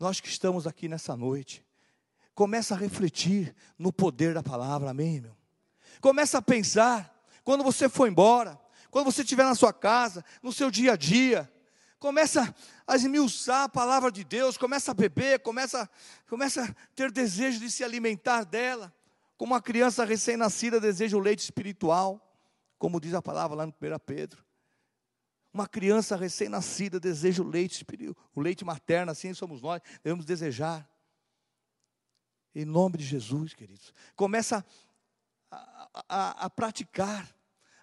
nós que estamos aqui nessa noite, começa a refletir no poder da palavra, amém, meu? Começa a pensar, quando você for embora, quando você estiver na sua casa, no seu dia a dia, começa a esmiuçar a palavra de Deus, começa a beber, começa, começa a ter desejo de se alimentar dela, como uma criança recém-nascida deseja o leite espiritual, como diz a palavra lá no 1 Pedro. Uma criança recém-nascida deseja o leite, o leite materno, assim somos nós, devemos desejar. Em nome de Jesus, queridos. Começa a, a, a praticar,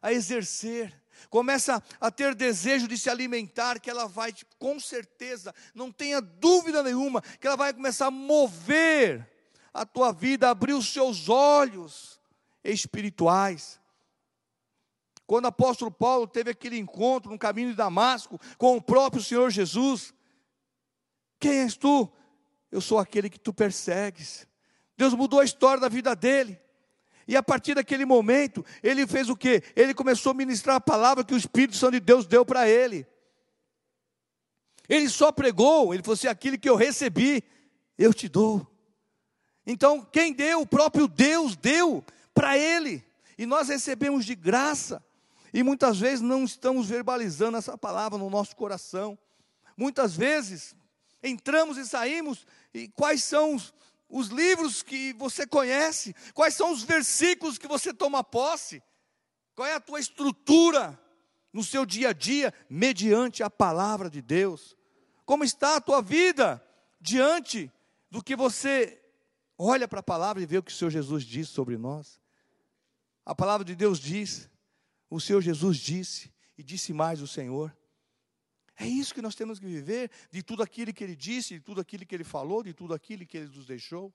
a exercer, começa a ter desejo de se alimentar, que ela vai, com certeza, não tenha dúvida nenhuma, que ela vai começar a mover a tua vida, abrir os seus olhos espirituais. Quando o apóstolo Paulo teve aquele encontro no caminho de Damasco com o próprio Senhor Jesus, quem és tu? Eu sou aquele que tu persegues. Deus mudou a história da vida dele. E a partir daquele momento, ele fez o quê? Ele começou a ministrar a palavra que o Espírito Santo de Deus deu para ele. Ele só pregou, ele falou assim: aquilo que eu recebi, eu te dou. Então, quem deu? O próprio Deus deu para ele. E nós recebemos de graça. E muitas vezes não estamos verbalizando essa palavra no nosso coração. Muitas vezes entramos e saímos, e quais são os, os livros que você conhece, quais são os versículos que você toma posse, qual é a tua estrutura no seu dia a dia, mediante a palavra de Deus, como está a tua vida diante do que você olha para a palavra e vê o que o Senhor Jesus diz sobre nós. A palavra de Deus diz, o Senhor Jesus disse, e disse mais o Senhor. É isso que nós temos que viver, de tudo aquilo que Ele disse, de tudo aquilo que Ele falou, de tudo aquilo que Ele nos deixou.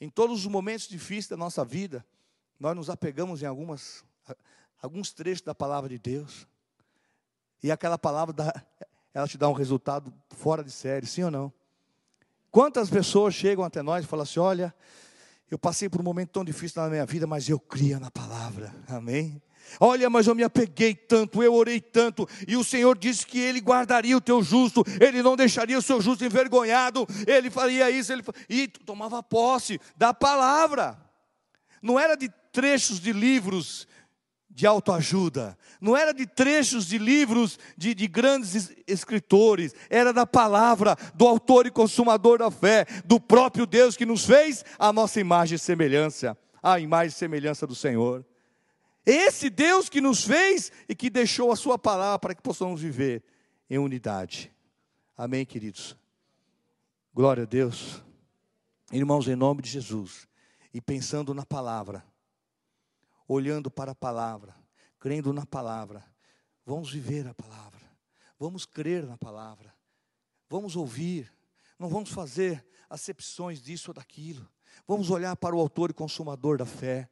Em todos os momentos difíceis da nossa vida, nós nos apegamos em algumas, alguns trechos da palavra de Deus. E aquela palavra, dá, ela te dá um resultado fora de série, sim ou não? Quantas pessoas chegam até nós e falam assim: olha, eu passei por um momento tão difícil na minha vida, mas eu cria na palavra, amém? Olha, mas eu me apeguei tanto, eu orei tanto, e o Senhor disse que Ele guardaria o teu justo, Ele não deixaria o seu justo envergonhado, Ele faria isso, ele, e tomava posse da palavra. Não era de trechos de livros de autoajuda, não era de trechos de livros de, de grandes escritores, era da palavra do autor e consumador da fé, do próprio Deus que nos fez a nossa imagem e semelhança, a imagem e semelhança do Senhor. Esse Deus que nos fez e que deixou a Sua palavra para que possamos viver em unidade. Amém, queridos? Glória a Deus. Irmãos, em nome de Jesus, e pensando na palavra, olhando para a palavra, crendo na palavra, vamos viver a palavra, vamos crer na palavra, vamos ouvir, não vamos fazer acepções disso ou daquilo, vamos olhar para o Autor e Consumador da fé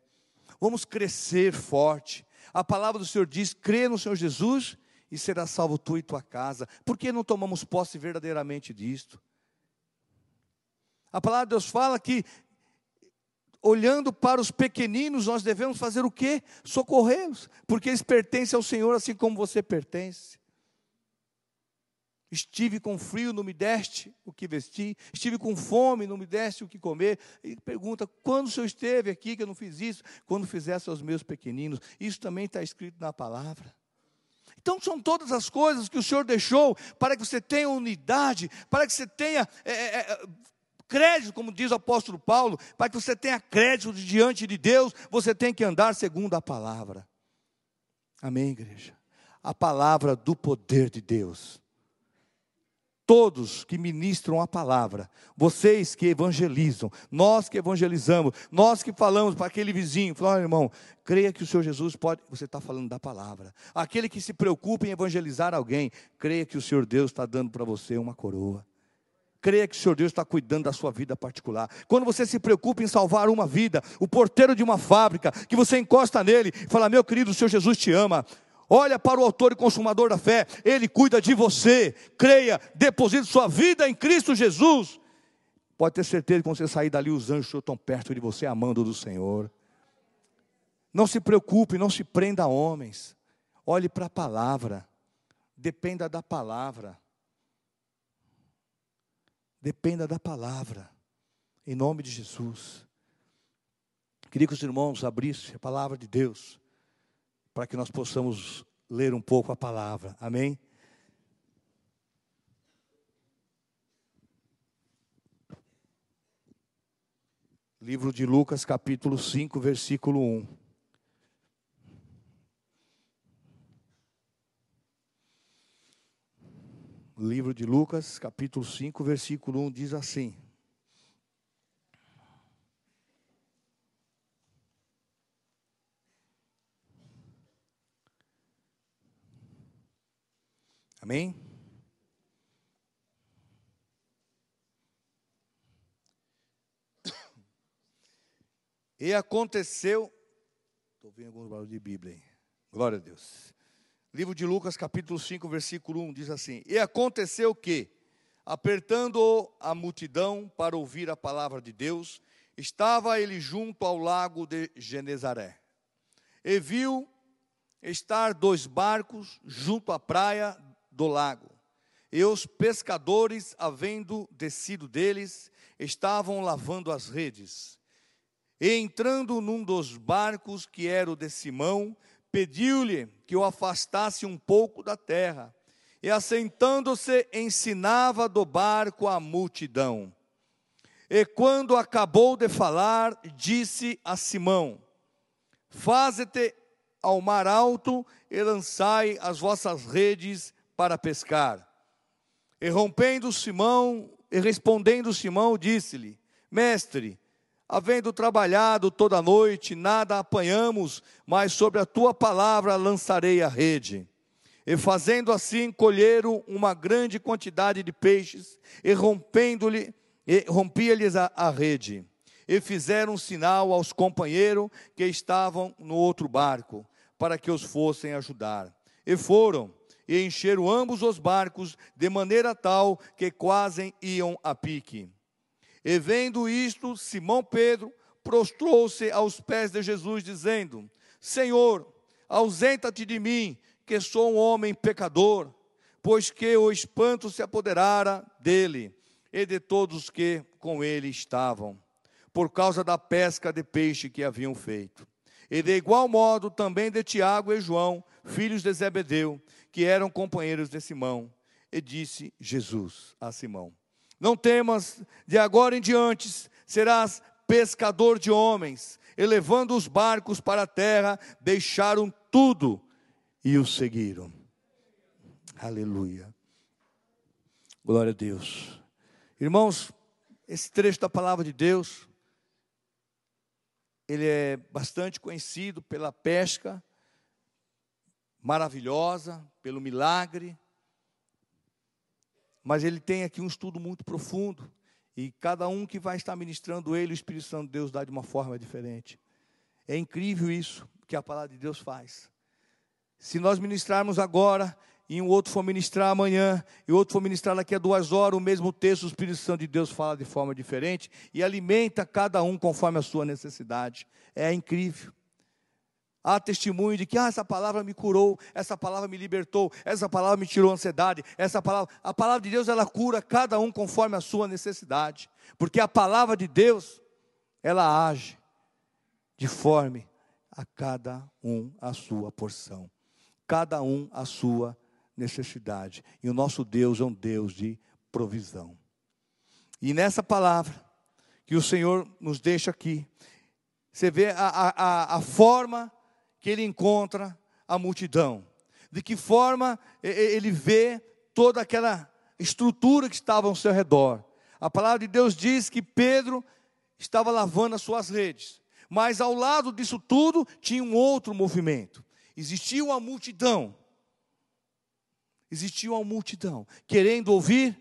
vamos crescer forte. A palavra do Senhor diz: crê no Senhor Jesus e será salvo tu e tua casa. Por que não tomamos posse verdadeiramente disto? A palavra de Deus fala que, olhando para os pequeninos, nós devemos fazer o quê? Socorrê-los, porque eles pertencem ao Senhor assim como você pertence. Estive com frio, não me deste o que vestir. Estive com fome, não me deste o que comer. E pergunta: quando o Senhor esteve aqui que eu não fiz isso? Quando fizesse aos meus pequeninos. Isso também está escrito na palavra. Então, são todas as coisas que o Senhor deixou para que você tenha unidade, para que você tenha é, é, é crédito, como diz o apóstolo Paulo, para que você tenha crédito diante de Deus, você tem que andar segundo a palavra. Amém, igreja? A palavra do poder de Deus todos que ministram a palavra, vocês que evangelizam, nós que evangelizamos, nós que falamos para aquele vizinho, falando, irmão, creia que o Senhor Jesus pode, você está falando da palavra. Aquele que se preocupa em evangelizar alguém, creia que o Senhor Deus está dando para você uma coroa. Creia que o Senhor Deus está cuidando da sua vida particular. Quando você se preocupa em salvar uma vida, o porteiro de uma fábrica, que você encosta nele e fala: Meu querido, o Senhor Jesus te ama. Olha para o autor e consumador da fé, ele cuida de você. Creia, deposite sua vida em Cristo Jesus. Pode ter certeza que quando você sair dali, os anjos estão perto de você, amando do Senhor. Não se preocupe, não se prenda a homens. Olhe para a palavra. Dependa da palavra. Dependa da palavra, em nome de Jesus. Queria que os irmãos abrissem a palavra de Deus, para que nós possamos ler um pouco a palavra, amém? Livro de Lucas, capítulo 5, versículo 1. Livro de Lucas, capítulo 5, versículo 1 diz assim: Amém? E aconteceu, estou vendo alguns barulhos de Bíblia aí, glória a Deus. Livro de Lucas, capítulo 5, versículo 1, diz assim: E aconteceu que, apertando a multidão para ouvir a palavra de Deus, estava ele junto ao lago de Genezaré. E viu estar dois barcos junto à praia do lago. E os pescadores, havendo descido deles, estavam lavando as redes. E entrando num dos barcos, que era o de Simão, pediu-lhe que o afastasse um pouco da terra. E assentando-se, ensinava do barco a multidão. E quando acabou de falar, disse a Simão: Faze-te ao mar alto e lançai as vossas redes para pescar. E rompendo Simão, e respondendo Simão, disse-lhe: Mestre, Havendo trabalhado toda noite, nada apanhamos, mas sobre a tua palavra lançarei a rede. E fazendo assim, colheram uma grande quantidade de peixes, e rompendo-lhe, rompia-lhes a, a rede. E fizeram um sinal aos companheiros que estavam no outro barco, para que os fossem ajudar. E foram, e encheram ambos os barcos, de maneira tal que quase iam a pique. E vendo isto, Simão Pedro prostrou-se aos pés de Jesus, dizendo: Senhor, ausenta-te de mim, que sou um homem pecador, pois que o espanto se apoderara dele e de todos que com ele estavam, por causa da pesca de peixe que haviam feito. E de igual modo também de Tiago e João, filhos de Zebedeu, que eram companheiros de Simão. E disse Jesus a Simão: não temas, de agora em diante serás pescador de homens. Elevando os barcos para a terra, deixaram tudo e o seguiram. Aleluia. Glória a Deus. Irmãos, esse trecho da palavra de Deus, ele é bastante conhecido pela pesca maravilhosa, pelo milagre, mas ele tem aqui um estudo muito profundo. E cada um que vai estar ministrando ele, o Espírito Santo de Deus dá de uma forma diferente. É incrível isso que a palavra de Deus faz. Se nós ministrarmos agora, e um outro for ministrar amanhã, e outro for ministrar daqui a duas horas, o mesmo texto, o Espírito Santo de Deus fala de forma diferente e alimenta cada um conforme a sua necessidade. É incrível há testemunho de que ah, essa palavra me curou, essa palavra me libertou, essa palavra me tirou a ansiedade, essa palavra, a palavra de Deus ela cura cada um conforme a sua necessidade, porque a palavra de Deus ela age de forma a cada um a sua porção, cada um a sua necessidade. E o nosso Deus é um Deus de provisão. E nessa palavra que o Senhor nos deixa aqui, você vê a, a, a forma que ele encontra a multidão, de que forma ele vê toda aquela estrutura que estava ao seu redor. A palavra de Deus diz que Pedro estava lavando as suas redes, mas ao lado disso tudo tinha um outro movimento. Existia uma multidão, existia uma multidão querendo ouvir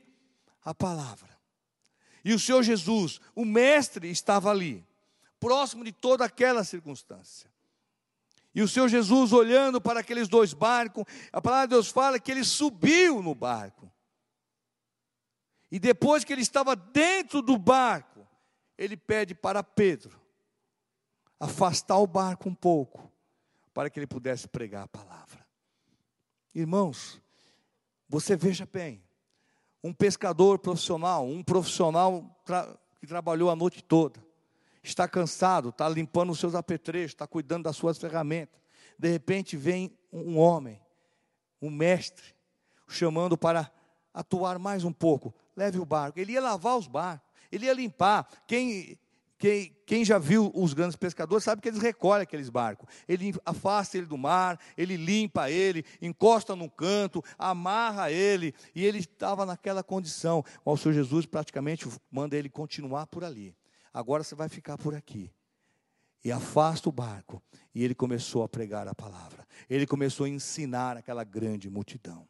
a palavra. E o Senhor Jesus, o Mestre, estava ali, próximo de toda aquela circunstância. E o Senhor Jesus, olhando para aqueles dois barcos, a palavra de Deus fala que ele subiu no barco. E depois que ele estava dentro do barco, ele pede para Pedro afastar o barco um pouco, para que ele pudesse pregar a palavra. Irmãos, você veja bem, um pescador profissional, um profissional que trabalhou a noite toda, está cansado, está limpando os seus apetrechos, está cuidando das suas ferramentas. De repente vem um homem, um mestre, chamando para atuar mais um pouco. Leve o barco. Ele ia lavar os barcos, ele ia limpar. Quem quem, quem, já viu os grandes pescadores sabe que eles recolhem aqueles barcos. Ele afasta ele do mar, ele limpa ele, encosta num canto, amarra ele, e ele estava naquela condição. O Senhor Jesus praticamente manda ele continuar por ali. Agora você vai ficar por aqui. E afasta o barco. E ele começou a pregar a palavra. Ele começou a ensinar aquela grande multidão.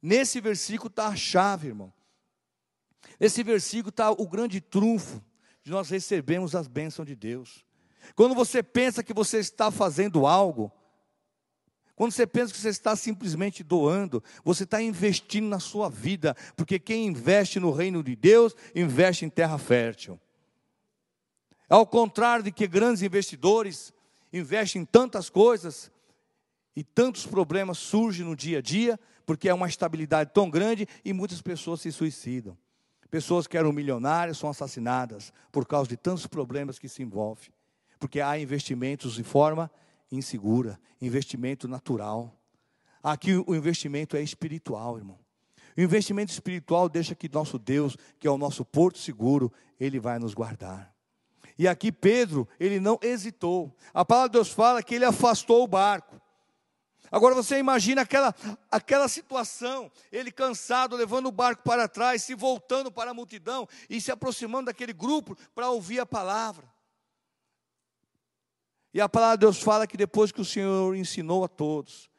Nesse versículo está a chave, irmão. Nesse versículo está o grande trunfo de nós recebermos as bênçãos de Deus. Quando você pensa que você está fazendo algo, quando você pensa que você está simplesmente doando, você está investindo na sua vida, porque quem investe no reino de Deus, investe em terra fértil. Ao contrário de que grandes investidores investem em tantas coisas e tantos problemas surgem no dia a dia, porque é uma estabilidade tão grande e muitas pessoas se suicidam. Pessoas que eram milionárias são assassinadas por causa de tantos problemas que se envolvem. Porque há investimentos de forma insegura, investimento natural. Aqui o investimento é espiritual, irmão. O investimento espiritual deixa que nosso Deus, que é o nosso porto seguro, ele vai nos guardar. E aqui Pedro, ele não hesitou. A palavra de Deus fala que ele afastou o barco. Agora você imagina aquela, aquela situação, ele cansado, levando o barco para trás, se voltando para a multidão e se aproximando daquele grupo para ouvir a palavra. E a palavra de Deus fala que depois que o Senhor ensinou a todos,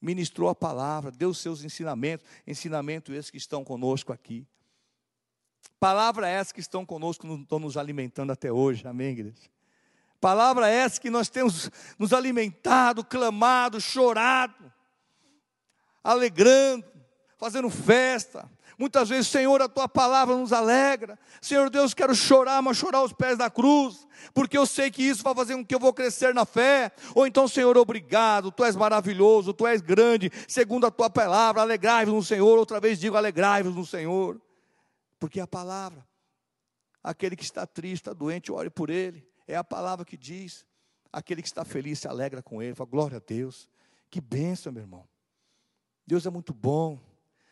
ministrou a palavra, deu seus ensinamentos, ensinamento esses que estão conosco aqui. Palavra essa que estão conosco, estão nos alimentando até hoje, amém, igreja? Palavra essa que nós temos nos alimentado, clamado, chorado, alegrando, fazendo festa. Muitas vezes, Senhor, a tua palavra nos alegra. Senhor Deus, quero chorar, mas chorar aos pés da cruz, porque eu sei que isso vai fazer com que eu vou crescer na fé. Ou então, Senhor, obrigado, tu és maravilhoso, tu és grande, segundo a tua palavra, alegrai-vos no Senhor. Outra vez digo, alegrai-vos no Senhor, porque a palavra, aquele que está triste, está doente, ore por ele. É a palavra que diz: aquele que está feliz se alegra com ele. Fala, glória a Deus. Que bênção, meu irmão. Deus é muito bom.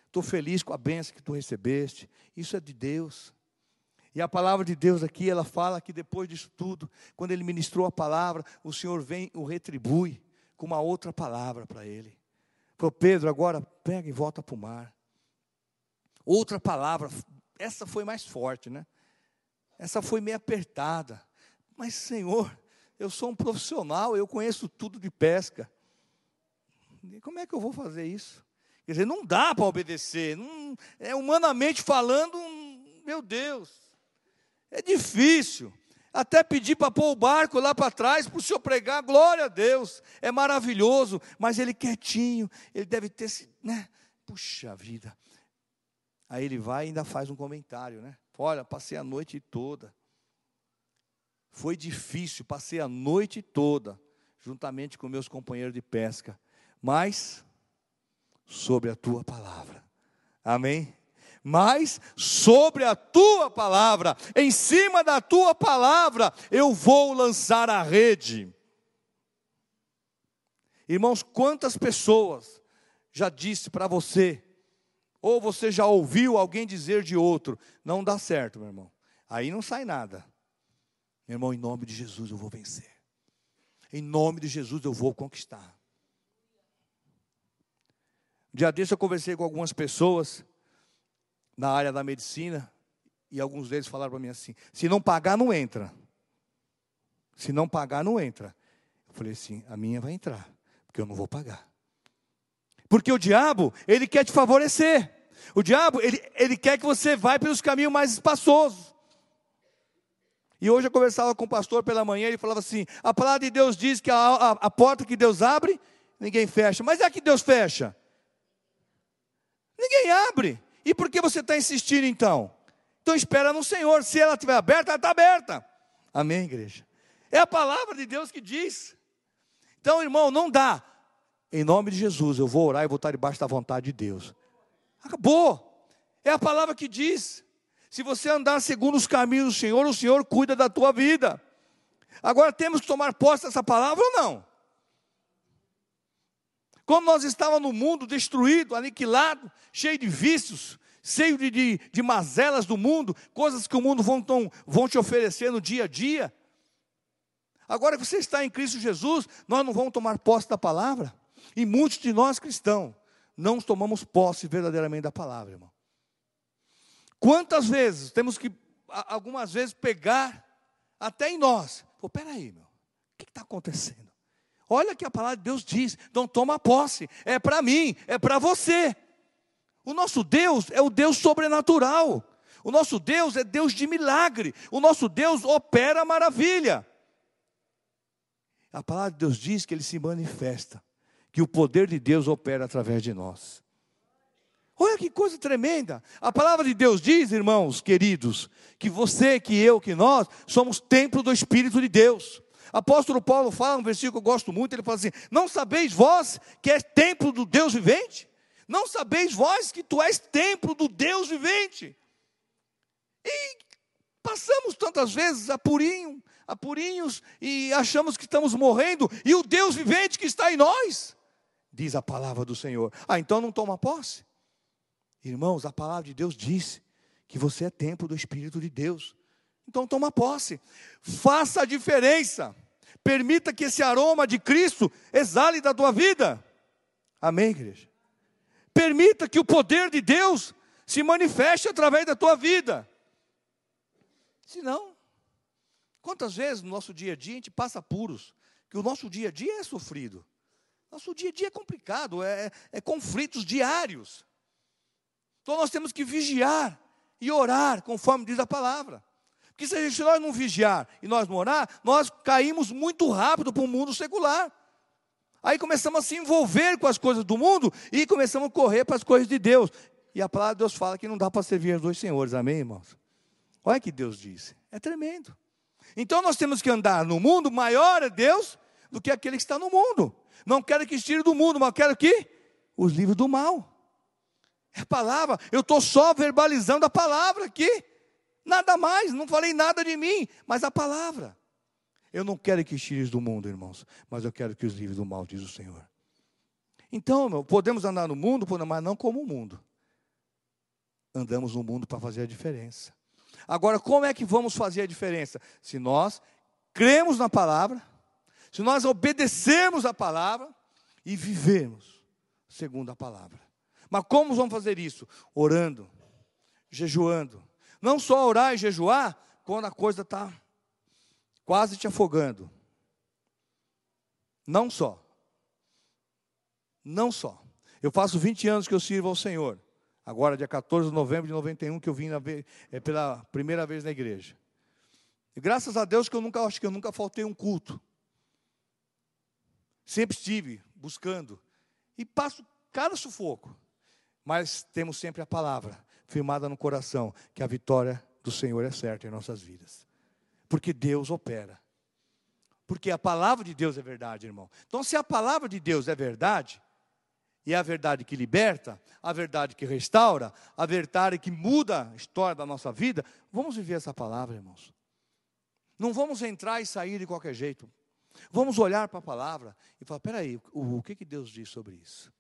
Estou feliz com a bênção que tu recebeste. Isso é de Deus. E a palavra de Deus aqui, ela fala que depois disso tudo, quando ele ministrou a palavra, o Senhor vem e o retribui com uma outra palavra para ele. Falou, Pedro, agora pega e volta para o mar. Outra palavra, essa foi mais forte, né? Essa foi meio apertada. Mas, Senhor, eu sou um profissional, eu conheço tudo de pesca. Como é que eu vou fazer isso? Quer dizer, não dá para obedecer. Não, é humanamente falando, meu Deus, é difícil. Até pedir para pôr o barco lá para trás para o senhor pregar, glória a Deus, é maravilhoso, mas ele quietinho, ele deve ter se, né? Puxa vida. Aí ele vai e ainda faz um comentário, né? Olha, passei a noite toda. Foi difícil, passei a noite toda, juntamente com meus companheiros de pesca, mas sobre a tua palavra. Amém? Mas sobre a tua palavra, em cima da tua palavra, eu vou lançar a rede. Irmãos, quantas pessoas já disse para você, ou você já ouviu alguém dizer de outro, não dá certo, meu irmão. Aí não sai nada. Meu irmão, em nome de Jesus eu vou vencer. Em nome de Jesus eu vou conquistar. Dia desse eu conversei com algumas pessoas na área da medicina e alguns deles falaram para mim assim: se não pagar, não entra. Se não pagar, não entra. Eu falei assim: a minha vai entrar, porque eu não vou pagar. Porque o diabo, ele quer te favorecer. O diabo, ele, ele quer que você vá pelos caminhos mais espaçosos. E hoje eu conversava com o pastor pela manhã, ele falava assim: a palavra de Deus diz que a, a, a porta que Deus abre, ninguém fecha. Mas é que Deus fecha. Ninguém abre. E por que você está insistindo então? Então espera no Senhor. Se ela estiver aberta, ela está aberta. Amém, igreja? É a palavra de Deus que diz. Então, irmão, não dá. Em nome de Jesus, eu vou orar e vou estar debaixo da vontade de Deus. Acabou. É a palavra que diz. Se você andar segundo os caminhos do Senhor, o Senhor cuida da tua vida. Agora temos que tomar posse dessa palavra ou não? Quando nós estávamos no mundo destruído, aniquilado, cheio de vícios, cheio de, de, de mazelas do mundo, coisas que o mundo vão, tão, vão te oferecer no dia a dia. Agora que você está em Cristo Jesus, nós não vamos tomar posse da palavra. E muitos de nós cristãos não tomamos posse verdadeiramente da palavra, irmão. Quantas vezes temos que, algumas vezes, pegar até em nós. Pô, peraí, meu, o que está acontecendo? Olha que a palavra de Deus diz, então toma posse, é para mim, é para você. O nosso Deus é o Deus sobrenatural. O nosso Deus é Deus de milagre. O nosso Deus opera maravilha. A palavra de Deus diz que ele se manifesta, que o poder de Deus opera através de nós. Olha que coisa tremenda. A palavra de Deus diz, irmãos queridos, que você, que eu, que nós somos templo do Espírito de Deus. Apóstolo Paulo fala um versículo que eu gosto muito, ele fala assim: Não sabeis vós que é templo do Deus vivente? Não sabeis vós que tu és templo do Deus vivente? E passamos tantas vezes apurinho, apurinhos e achamos que estamos morrendo, e o Deus vivente que está em nós, diz a palavra do Senhor. Ah, então não toma posse? Irmãos, a palavra de Deus diz que você é templo do Espírito de Deus. Então toma posse. Faça a diferença. Permita que esse aroma de Cristo exale da tua vida. Amém, igreja? Permita que o poder de Deus se manifeste através da tua vida. Se não, quantas vezes no nosso dia a dia a gente passa apuros, que o nosso dia a dia é sofrido. Nosso dia a dia é complicado, é, é conflitos diários. Então nós temos que vigiar e orar, conforme diz a palavra. Porque se, gente, nós não vigiar e nós não orar, nós caímos muito rápido para o mundo secular. Aí começamos a se envolver com as coisas do mundo e começamos a correr para as coisas de Deus. E a palavra de Deus fala que não dá para servir os dois senhores, amém, irmãos? Olha o que Deus disse, é tremendo. Então nós temos que andar no mundo, maior é Deus do que aquele que está no mundo. Não quero que estire do mundo, mas quero que os livros do mal. É a palavra, eu estou só verbalizando a palavra aqui. Nada mais, não falei nada de mim, mas a palavra. Eu não quero que tires do mundo, irmãos, mas eu quero que os livres do mal, diz o Senhor. Então, meu, podemos andar no mundo, mas não como o mundo. Andamos no mundo para fazer a diferença. Agora, como é que vamos fazer a diferença? Se nós cremos na palavra, se nós obedecermos a palavra e vivermos segundo a palavra. Mas como vamos fazer isso? Orando, jejuando, não só orar e jejuar quando a coisa está quase te afogando. Não só. Não só. Eu faço 20 anos que eu sirvo ao Senhor. Agora, dia 14 de novembro de 91, que eu vim é, pela primeira vez na igreja. E graças a Deus que eu nunca acho que eu nunca faltei um culto. Sempre estive buscando. E passo cada sufoco. Mas temos sempre a palavra firmada no coração, que a vitória do Senhor é certa em nossas vidas. Porque Deus opera. Porque a palavra de Deus é verdade, irmão. Então, se a palavra de Deus é verdade, e é a verdade que liberta, a verdade que restaura, a verdade que muda a história da nossa vida, vamos viver essa palavra, irmãos. Não vamos entrar e sair de qualquer jeito. Vamos olhar para a palavra e falar: peraí, o, o que, que Deus diz sobre isso?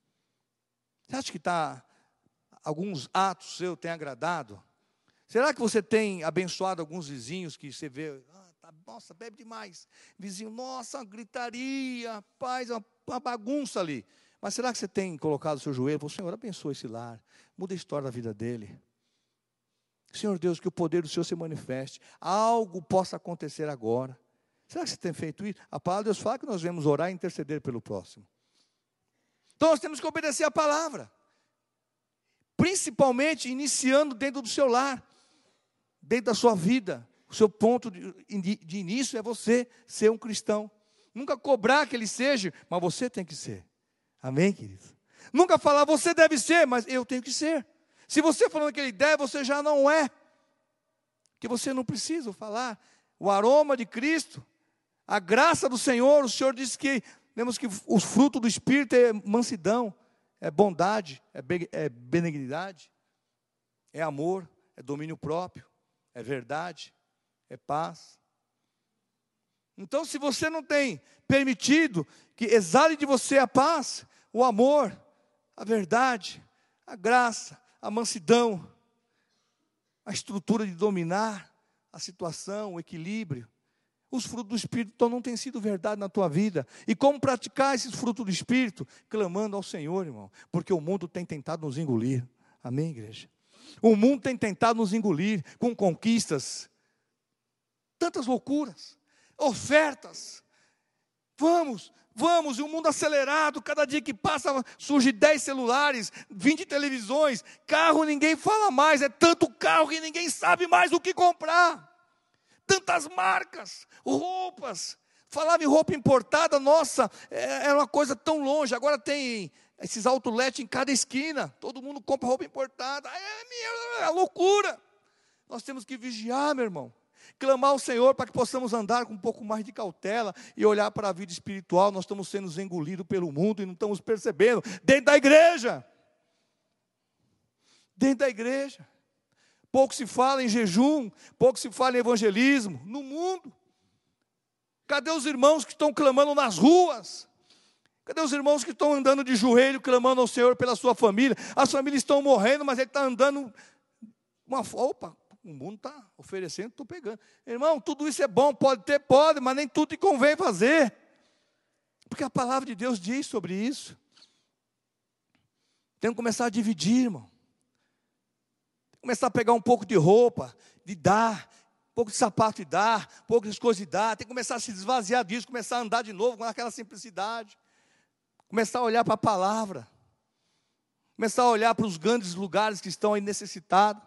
Você acha que está alguns atos seu têm agradado? Será que você tem abençoado alguns vizinhos que você vê, ah, tá, nossa, bebe demais. Vizinho, nossa, gritaria, paz, uma, uma bagunça ali. Mas será que você tem colocado o seu joelho falou, Senhor, abençoa esse lar, muda a história da vida dele. Senhor Deus, que o poder do Senhor se manifeste, algo possa acontecer agora. Será que você tem feito isso? A palavra de Deus fala que nós devemos orar e interceder pelo próximo. Então nós temos que obedecer a palavra principalmente iniciando dentro do seu lar, dentro da sua vida. O seu ponto de, início é você ser um cristão. Nunca cobrar que ele seja, mas você tem que ser. Amém, queridos? Nunca falar, você deve ser, mas eu tenho que ser. Se você falando que ele deve, você já não é. Que você não precisa falar. O aroma de Cristo, a graça do Senhor, o Senhor disse que temos que o fruto do Espírito é mansidão, é bondade, é, é benignidade, é amor, é domínio próprio, é verdade, é paz. Então, se você não tem permitido que exale de você a paz, o amor, a verdade, a graça, a mansidão, a estrutura de dominar a situação, o equilíbrio, os frutos do Espírito então não têm sido verdade na tua vida. E como praticar esses frutos do Espírito? Clamando ao Senhor, irmão, porque o mundo tem tentado nos engolir. Amém, igreja? O mundo tem tentado nos engolir com conquistas, tantas loucuras, ofertas. Vamos, vamos, e o mundo acelerado, cada dia que passa surge 10 celulares, 20 televisões, carro ninguém fala mais, é tanto carro que ninguém sabe mais o que comprar. Tantas marcas, roupas. Falava em roupa importada, nossa, é, era uma coisa tão longe. Agora tem esses outlet em cada esquina. Todo mundo compra roupa importada. É, minha, é loucura. Nós temos que vigiar, meu irmão. Clamar ao Senhor para que possamos andar com um pouco mais de cautela e olhar para a vida espiritual. Nós estamos sendo engolidos pelo mundo e não estamos percebendo. Dentro da igreja. Dentro da igreja. Pouco se fala em jejum, pouco se fala em evangelismo no mundo. Cadê os irmãos que estão clamando nas ruas? Cadê os irmãos que estão andando de joelho, clamando ao Senhor pela sua família? As famílias estão morrendo, mas ele está andando. Uma, opa, o mundo está oferecendo, estou pegando. Irmão, tudo isso é bom, pode ter, pode, mas nem tudo te convém fazer. Porque a palavra de Deus diz sobre isso. Tem que começar a dividir, irmão. Começar a pegar um pouco de roupa, de dar, um pouco de sapato e dar, um pouco de coisas e dar. Tem que começar a se esvaziar disso, começar a andar de novo com aquela simplicidade. Começar a olhar para a palavra. Começar a olhar para os grandes lugares que estão aí necessitados.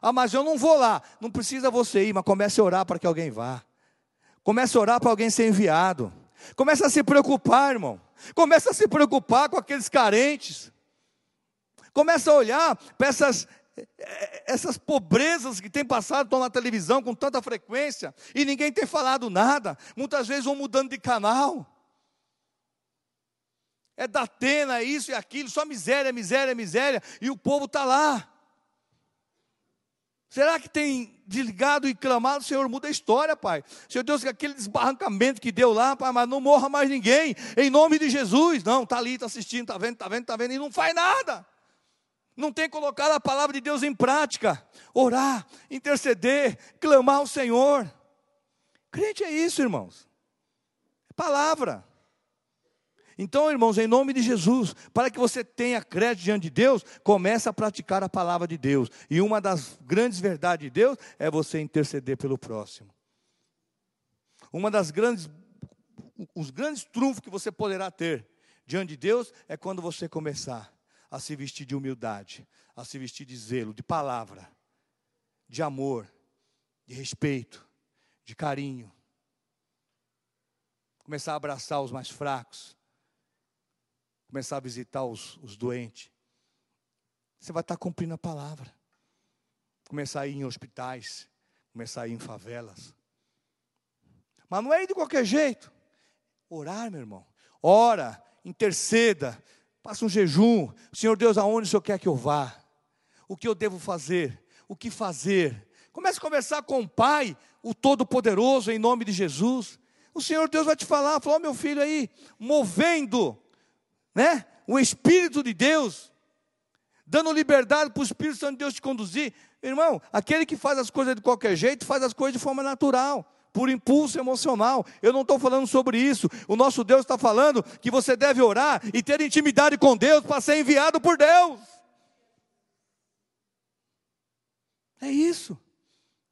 Ah, mas eu não vou lá. Não precisa você ir, mas comece a orar para que alguém vá. Comece a orar para alguém ser enviado. Comece a se preocupar, irmão. Comece a se preocupar com aqueles carentes. Comece a olhar para essas, essas pobrezas que tem passado estão na televisão com tanta frequência e ninguém tem falado nada. Muitas vezes vão mudando de canal é da Atena, é isso e aquilo, só miséria, miséria, miséria, e o povo está lá. Será que tem desligado e clamado, Senhor, muda a história, Pai. Senhor Deus, aquele desbarrancamento que deu lá, Pai, mas não morra mais ninguém, em nome de Jesus. Não, está ali, está assistindo, está vendo, está vendo, está vendo, e não faz nada. Não tem colocado a palavra de Deus em prática. Orar, interceder, clamar ao Senhor. Crente é isso, irmãos. É palavra. Então, irmãos, em nome de Jesus, para que você tenha crédito diante de Deus, comece a praticar a palavra de Deus. E uma das grandes verdades de Deus é você interceder pelo próximo. Uma das grandes os grandes trunfos que você poderá ter diante de Deus é quando você começar a se vestir de humildade, a se vestir de zelo, de palavra, de amor, de respeito, de carinho. Começar a abraçar os mais fracos, começar a visitar os, os doentes. Você vai estar cumprindo a palavra. Começar a ir em hospitais, começar a ir em favelas. Mas não é ir de qualquer jeito. Orar, meu irmão. Ora, interceda, faça um jejum. Senhor Deus, aonde o Senhor quer que eu vá? O que eu devo fazer? O que fazer? Comece a conversar com o Pai, o Todo-Poderoso, em nome de Jesus. O Senhor Deus vai te falar, falou, meu filho aí, movendo né? O Espírito de Deus, dando liberdade para o Espírito Santo de Deus te conduzir. Irmão, aquele que faz as coisas de qualquer jeito, faz as coisas de forma natural, por impulso emocional. Eu não estou falando sobre isso. O nosso Deus está falando que você deve orar e ter intimidade com Deus para ser enviado por Deus. É isso.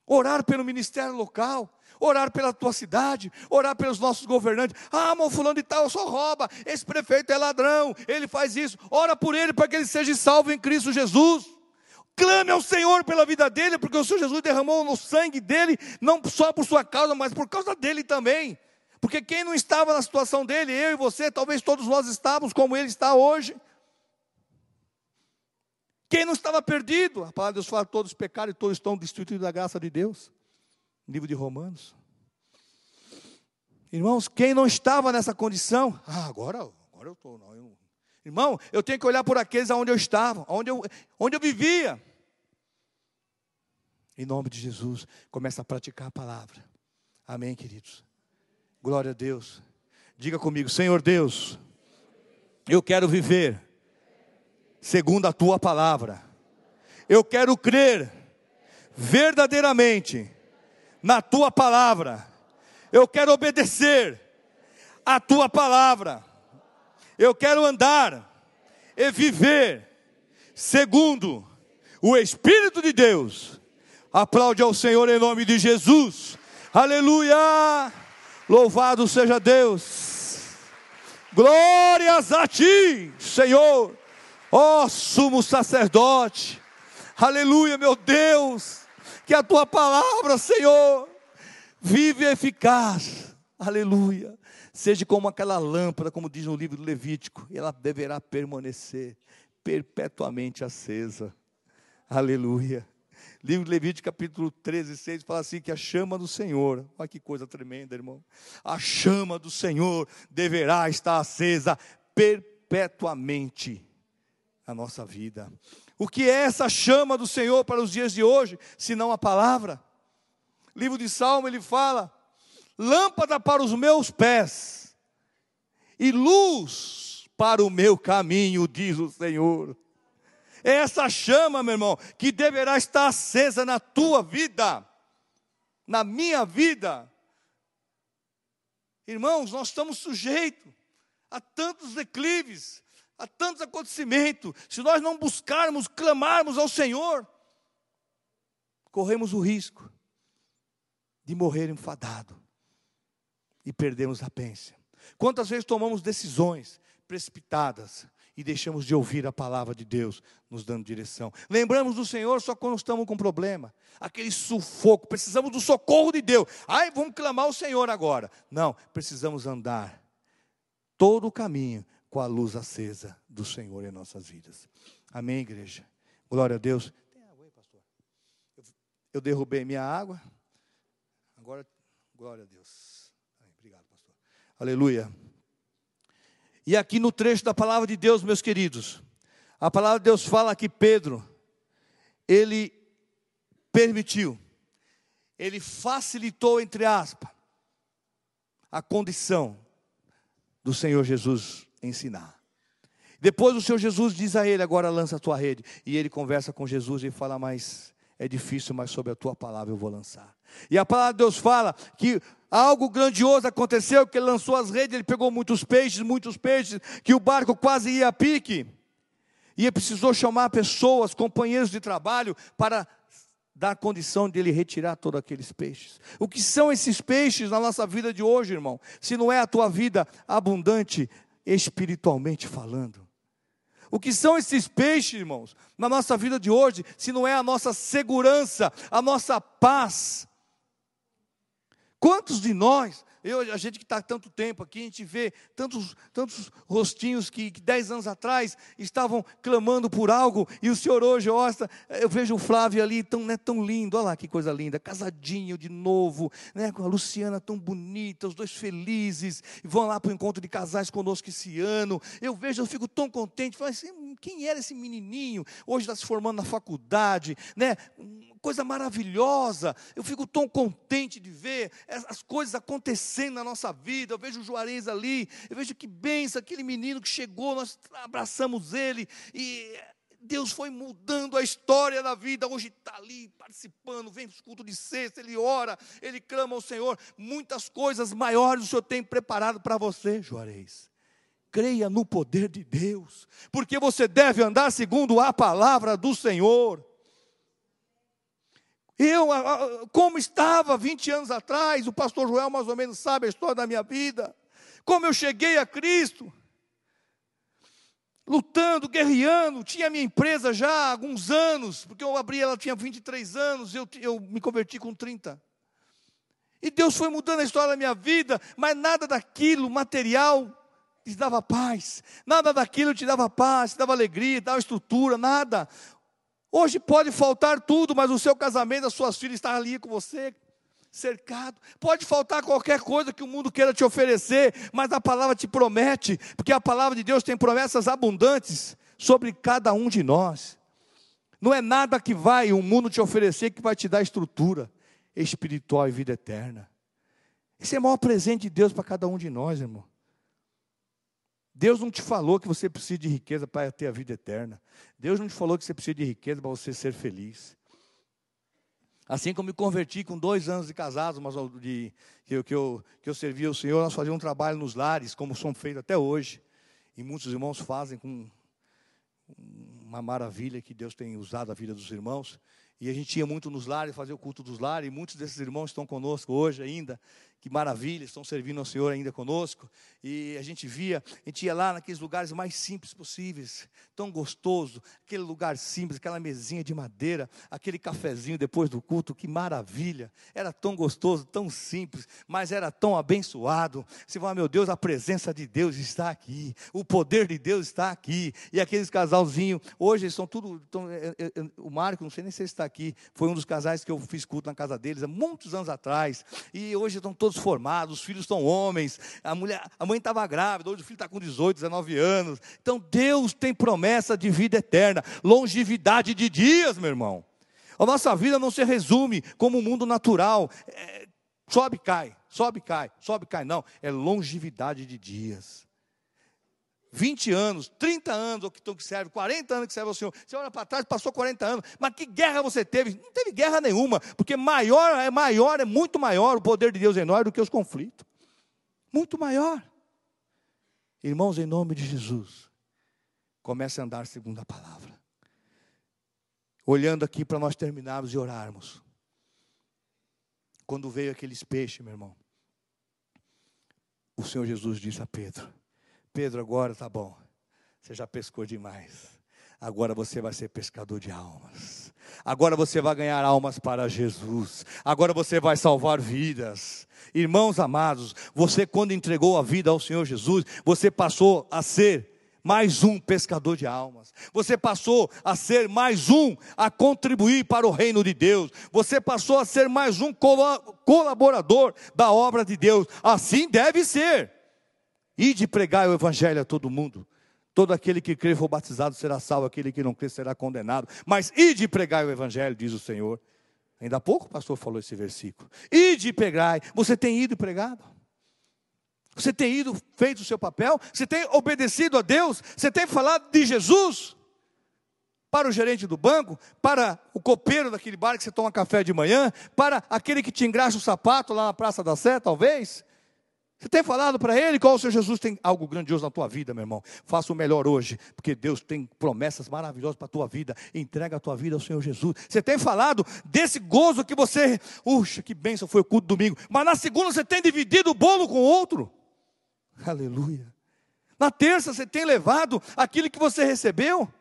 Orar pelo ministério local, orar pela tua cidade, orar pelos nossos governantes. Ah, mas fulano de tal só rouba, esse prefeito é ladrão, ele faz isso. Ora por ele para que ele seja salvo em Cristo Jesus. Clame ao Senhor pela vida dele, porque o Senhor Jesus derramou no sangue dele, não só por sua causa, mas por causa dele também. Porque quem não estava na situação dele, eu e você, talvez todos nós estávamos como ele está hoje. Quem não estava perdido? A palavra de Deus fala: todos pecaram e todos estão destituídos da graça de Deus livro de Romanos. Irmãos, quem não estava nessa condição, ah, agora, agora eu estou. Eu... Irmão, eu tenho que olhar por aqueles onde eu estava, onde eu, onde eu vivia. Em nome de Jesus, começa a praticar a palavra. Amém, queridos. Glória a Deus. Diga comigo, Senhor Deus, eu quero viver segundo a tua palavra. Eu quero crer verdadeiramente na tua palavra. Eu quero obedecer a tua palavra. Eu quero andar e viver segundo o Espírito de Deus. Aplaude ao Senhor em nome de Jesus. Aleluia! Louvado seja Deus. Glórias a ti, Senhor. Ó oh, sumo sacerdote. Aleluia, meu Deus. Que a tua palavra, Senhor, vive eficaz. Aleluia. Seja como aquela lâmpada, como diz no livro do Levítico, ela deverá permanecer perpetuamente acesa. Aleluia. Livro de Levítico, capítulo 13, 6, fala assim: que a chama do Senhor, olha que coisa tremenda, irmão. A chama do Senhor deverá estar acesa perpetuamente na nossa vida. O que é essa chama do Senhor para os dias de hoje, se não a palavra? Livro de Salmo, ele fala: lâmpada para os meus pés e luz para o meu caminho, diz o Senhor. É essa chama, meu irmão, que deverá estar acesa na tua vida, na minha vida. Irmãos, nós estamos sujeitos a tantos declives, a tantos acontecimentos. Se nós não buscarmos, clamarmos ao Senhor, corremos o risco de morrer enfadado e perdermos a pência. Quantas vezes tomamos decisões precipitadas, e deixamos de ouvir a palavra de Deus nos dando direção. Lembramos do Senhor só quando estamos com problema, aquele sufoco, precisamos do socorro de Deus. Ai, vamos clamar ao Senhor agora. Não, precisamos andar todo o caminho com a luz acesa do Senhor em nossas vidas. Amém, igreja. Glória a Deus. Tem água aí, pastor? Eu derrubei minha água. Agora, glória a Deus. Aleluia. E aqui no trecho da palavra de Deus, meus queridos, a palavra de Deus fala que Pedro, ele permitiu, ele facilitou, entre aspas, a condição do Senhor Jesus ensinar. Depois o Senhor Jesus diz a ele: agora lança a tua rede. E ele conversa com Jesus e fala: Mas é difícil, mas sobre a tua palavra eu vou lançar. E a palavra de Deus fala que algo grandioso aconteceu, que ele lançou as redes, ele pegou muitos peixes, muitos peixes, que o barco quase ia a pique. E ele precisou chamar pessoas, companheiros de trabalho, para dar condição de ele retirar todos aqueles peixes. O que são esses peixes na nossa vida de hoje, irmão? Se não é a tua vida abundante espiritualmente falando. O que são esses peixes, irmãos, na nossa vida de hoje, se não é a nossa segurança, a nossa paz, Quantos de nós, eu, a gente que está tanto tempo aqui, a gente vê tantos, tantos rostinhos que, que dez anos atrás estavam clamando por algo, e o senhor hoje, osta, eu vejo o Flávio ali, tão, né, tão lindo, olha lá que coisa linda, casadinho de novo, né, com a Luciana tão bonita, os dois felizes, vão lá para o encontro de casais conosco esse ano. Eu vejo, eu fico tão contente, falo assim, quem era esse menininho? Hoje está se formando na faculdade, né? Coisa maravilhosa. Eu fico tão contente de ver as coisas acontecendo na nossa vida. Eu vejo o Juarez ali, eu vejo que benção, aquele menino que chegou, nós abraçamos ele e Deus foi mudando a história da vida. Hoje está ali participando, vem para culto de sexta, ele ora, ele clama ao Senhor. Muitas coisas maiores o Senhor tem preparado para você, Juarez. Creia no poder de Deus, porque você deve andar segundo a palavra do Senhor. Eu, como estava 20 anos atrás, o pastor Joel mais ou menos sabe a história da minha vida. Como eu cheguei a Cristo, lutando, guerreando, tinha minha empresa já há alguns anos, porque eu abri ela tinha 23 anos, eu, eu me converti com 30. E Deus foi mudando a história da minha vida, mas nada daquilo material te dava paz, nada daquilo te dava paz, te dava alegria, te dava estrutura, nada. Hoje pode faltar tudo, mas o seu casamento, as suas filhas estão ali com você, cercado. Pode faltar qualquer coisa que o mundo queira te oferecer, mas a palavra te promete, porque a palavra de Deus tem promessas abundantes sobre cada um de nós. Não é nada que vai o mundo te oferecer que vai te dar estrutura espiritual e vida eterna. Esse é o maior presente de Deus para cada um de nós, irmão. Deus não te falou que você precisa de riqueza para ter a vida eterna. Deus não te falou que você precisa de riqueza para você ser feliz. Assim como me converti com dois anos de casado, mas de, que, eu, que, eu, que eu servia ao Senhor, nós fazíamos um trabalho nos lares, como são feitos até hoje. E muitos irmãos fazem com uma maravilha que Deus tem usado a vida dos irmãos. E a gente ia muito nos lares, fazer o culto dos lares, e muitos desses irmãos estão conosco hoje ainda. Que maravilha, estão servindo ao Senhor ainda conosco. E a gente via, a gente ia lá naqueles lugares mais simples possíveis, tão gostoso, aquele lugar simples, aquela mesinha de madeira, aquele cafezinho depois do culto, que maravilha. Era tão gostoso, tão simples, mas era tão abençoado. Você fala, meu Deus, a presença de Deus está aqui, o poder de Deus está aqui. E aqueles casalzinhos, hoje eles são tudo. Tão, é, é, é, o Marco, não sei nem se ele está aqui, foi um dos casais que eu fiz culto na casa deles há muitos anos atrás. E hoje estão todos formados, os filhos estão homens, a, mulher, a mãe estava grávida, hoje o filho está com 18, 19 anos. Então Deus tem promessa de vida eterna, longevidade de dias, meu irmão. A nossa vida não se resume como o mundo natural, é, sobe cai, sobe cai, sobe cai, não, é longevidade de dias. 20 anos, 30 anos, ou que, que serve, 40 anos que serve ao Senhor. Você olha para trás, passou 40 anos, mas que guerra você teve? Não teve guerra nenhuma, porque maior é maior, é muito maior, o poder de Deus em nós do que os conflitos. Muito maior. Irmãos, em nome de Jesus, comece a andar segundo a palavra. Olhando aqui para nós terminarmos e orarmos. Quando veio aqueles peixes, meu irmão, o Senhor Jesus disse a Pedro: Pedro, agora tá bom. Você já pescou demais. Agora você vai ser pescador de almas. Agora você vai ganhar almas para Jesus. Agora você vai salvar vidas. Irmãos amados, você quando entregou a vida ao Senhor Jesus, você passou a ser mais um pescador de almas. Você passou a ser mais um a contribuir para o reino de Deus. Você passou a ser mais um colaborador da obra de Deus. Assim deve ser. E de pregar o evangelho a todo mundo. Todo aquele que crer for batizado será salvo, aquele que não crer será condenado. Mas e de pregar o evangelho, diz o Senhor. Ainda há pouco o pastor falou esse versículo. E de pregar, você tem ido e pregado? Você tem ido, feito o seu papel? Você tem obedecido a Deus? Você tem falado de Jesus? Para o gerente do banco, para o copeiro daquele bar que você toma café de manhã, para aquele que te engraxa o sapato lá na Praça da Sé, talvez, você tem falado para ele qual o seu Jesus tem algo grandioso na tua vida, meu irmão. Faça o melhor hoje, porque Deus tem promessas maravilhosas para a tua vida. Entrega a tua vida ao Senhor Jesus. Você tem falado desse gozo que você, puxa, que bênção foi o culto domingo. Mas na segunda você tem dividido o bolo com o outro. Aleluia. Na terça você tem levado aquilo que você recebeu.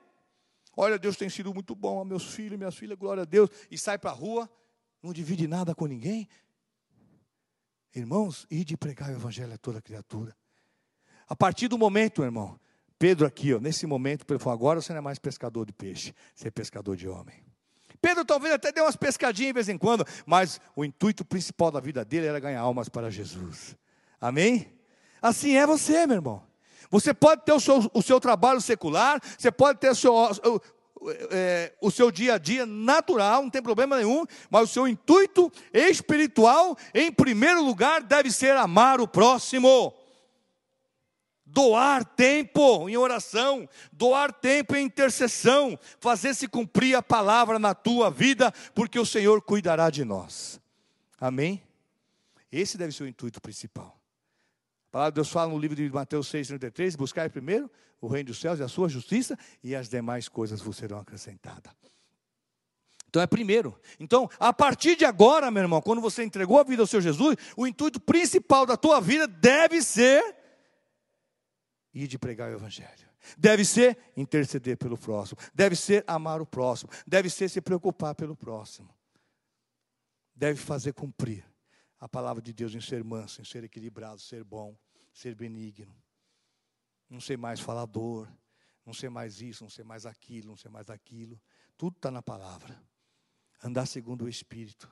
Olha, Deus tem sido muito bom a meus filhos, minhas filhas, glória a Deus. E sai para a rua, não divide nada com ninguém. Irmãos, e pregar o evangelho a toda criatura. A partir do momento, irmão, Pedro aqui, ó, nesse momento, Pedro falou, agora você não é mais pescador de peixe, você é pescador de homem. Pedro talvez até deu umas pescadinhas de vez em quando, mas o intuito principal da vida dele era ganhar almas para Jesus. Amém? Assim é você, meu irmão. Você pode ter o seu, o seu trabalho secular, você pode ter o seu, é, o seu dia a dia natural, não tem problema nenhum, mas o seu intuito espiritual, em primeiro lugar, deve ser amar o próximo. Doar tempo em oração, doar tempo em intercessão, fazer se cumprir a palavra na tua vida, porque o Senhor cuidará de nós. Amém? Esse deve ser o intuito principal. A palavra de Deus fala no livro de Mateus 6,33: buscar primeiro o reino dos céus e a sua justiça, e as demais coisas vos serão acrescentadas. Então é primeiro. Então, a partir de agora, meu irmão, quando você entregou a vida ao seu Jesus, o intuito principal da tua vida deve ser ir de pregar o evangelho. Deve ser interceder pelo próximo, deve ser amar o próximo, deve ser se preocupar pelo próximo. Deve fazer cumprir a palavra de Deus em ser manso, em ser equilibrado, ser bom, ser benigno não ser mais falador, não ser mais isso, não ser mais aquilo, não ser mais aquilo. Tudo está na palavra. Andar segundo o Espírito.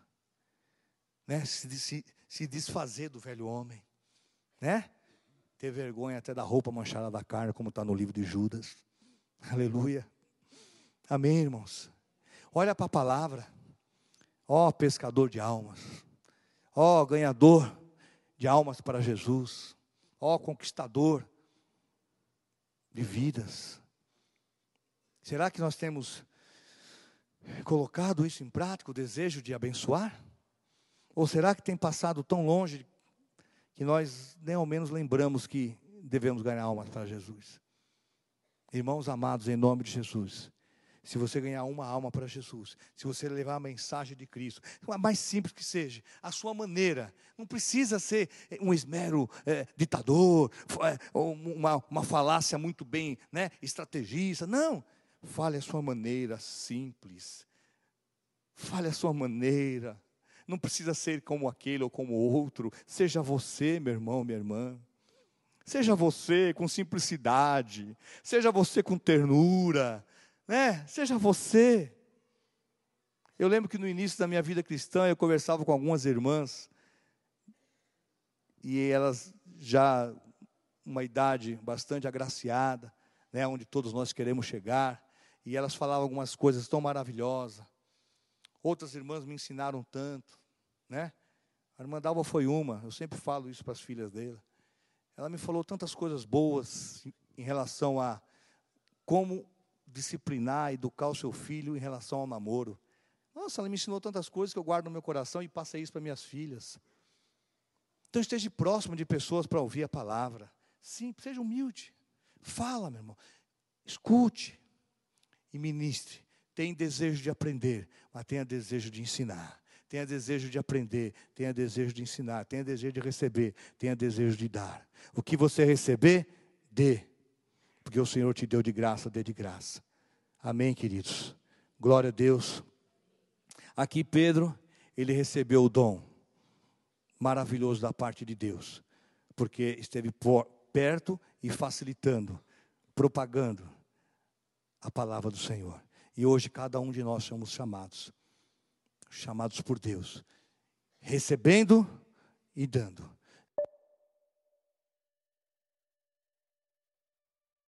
Né? Se, se, se desfazer do velho homem. Né? Ter vergonha até da roupa manchada da carne, como está no livro de Judas. Aleluia. Amém, irmãos. Olha para a palavra. Ó pescador de almas. Ó ganhador de almas para Jesus. Ó conquistador de vidas. Será que nós temos colocado isso em prática, o desejo de abençoar? Ou será que tem passado tão longe que nós nem ao menos lembramos que devemos ganhar almas para Jesus? Irmãos amados, em nome de Jesus, se você ganhar uma alma para Jesus, se você levar a mensagem de Cristo, mais simples que seja, a sua maneira, não precisa ser um esmero é, ditador, é, uma, uma falácia muito bem né, estrategista, não, fale a sua maneira simples, fale a sua maneira, não precisa ser como aquele ou como outro, seja você, meu irmão, minha irmã. Seja você com simplicidade, seja você com ternura, né? Seja você. Eu lembro que no início da minha vida cristã eu conversava com algumas irmãs e elas já uma idade bastante agraciada, né, onde todos nós queremos chegar, e elas falavam algumas coisas tão maravilhosas. Outras irmãs me ensinaram tanto, né? A irmã Dalva foi uma, eu sempre falo isso para as filhas dela. Ela me falou tantas coisas boas em relação a como disciplinar, educar o seu filho em relação ao namoro. Nossa, ela me ensinou tantas coisas que eu guardo no meu coração e passei isso para minhas filhas. Então esteja próximo de pessoas para ouvir a palavra. Sim, seja humilde. Fala, meu irmão. Escute e ministre. Tem desejo de aprender, mas tenha desejo de ensinar. Tenha desejo de aprender, tenha desejo de ensinar, tenha desejo de receber, tenha desejo de dar. O que você receber, dê porque o Senhor te deu de graça, dê de graça. Amém, queridos? Glória a Deus. Aqui Pedro, ele recebeu o dom maravilhoso da parte de Deus, porque esteve por, perto e facilitando, propagando a palavra do Senhor. E hoje cada um de nós somos chamados, chamados por Deus, recebendo e dando.